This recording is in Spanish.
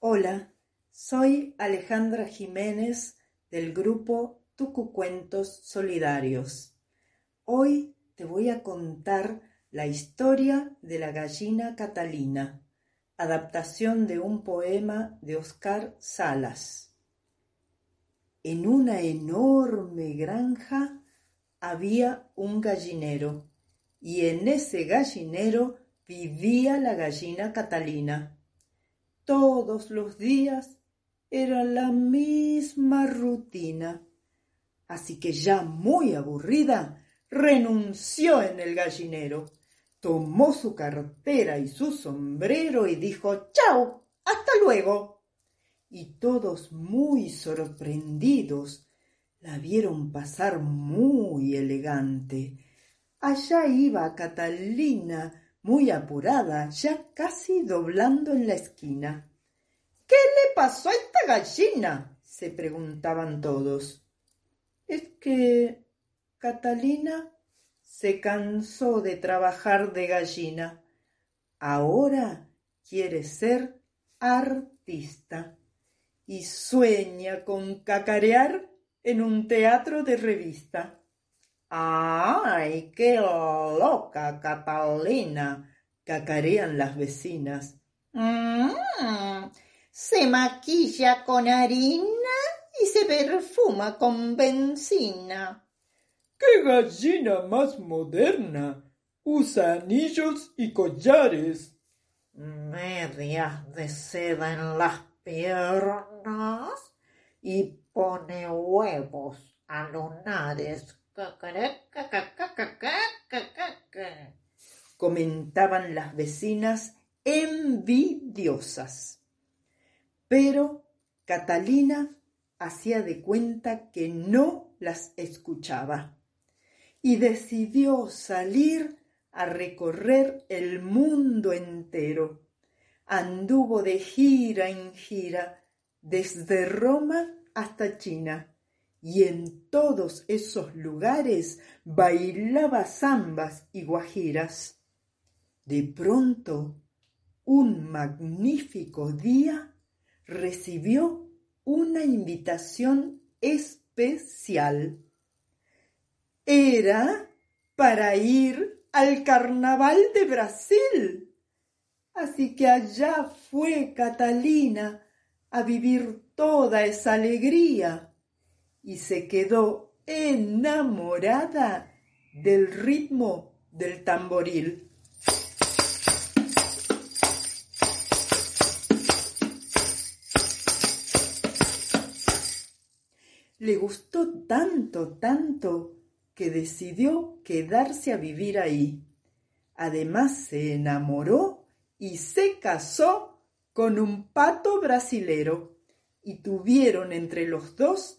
Hola, soy Alejandra Jiménez del grupo Tucucuentos Solidarios. Hoy te voy a contar la historia de la gallina Catalina, adaptación de un poema de Oscar Salas. En una enorme granja había un gallinero y en ese gallinero vivía la gallina Catalina. Todos los días era la misma rutina. Así que ya muy aburrida, renunció en el gallinero, tomó su cartera y su sombrero y dijo ¡Chao! ¡Hasta luego! Y todos muy sorprendidos la vieron pasar muy elegante. Allá iba Catalina, muy apurada, ya casi doblando en la esquina. ¿Qué le pasó a esta gallina? se preguntaban todos. Es que Catalina se cansó de trabajar de gallina. Ahora quiere ser artista y sueña con cacarear en un teatro de revista. ¡Ay, qué loca Catalina! cacarean las vecinas. Mm, se maquilla con harina y se perfuma con benzina. ¡Qué gallina más moderna! Usa anillos y collares. Medias de seda en las piernas y pone huevos a lunares comentaban las vecinas envidiosas. Pero Catalina hacía de cuenta que no las escuchaba y decidió salir a recorrer el mundo entero. Anduvo de gira en gira desde Roma hasta China y en todos esos lugares bailaba zambas y guajiras. De pronto, un magnífico día, recibió una invitación especial. Era para ir al carnaval de Brasil. Así que allá fue Catalina a vivir toda esa alegría y se quedó enamorada del ritmo del tamboril. Le gustó tanto, tanto, que decidió quedarse a vivir ahí. Además se enamoró y se casó con un pato brasilero y tuvieron entre los dos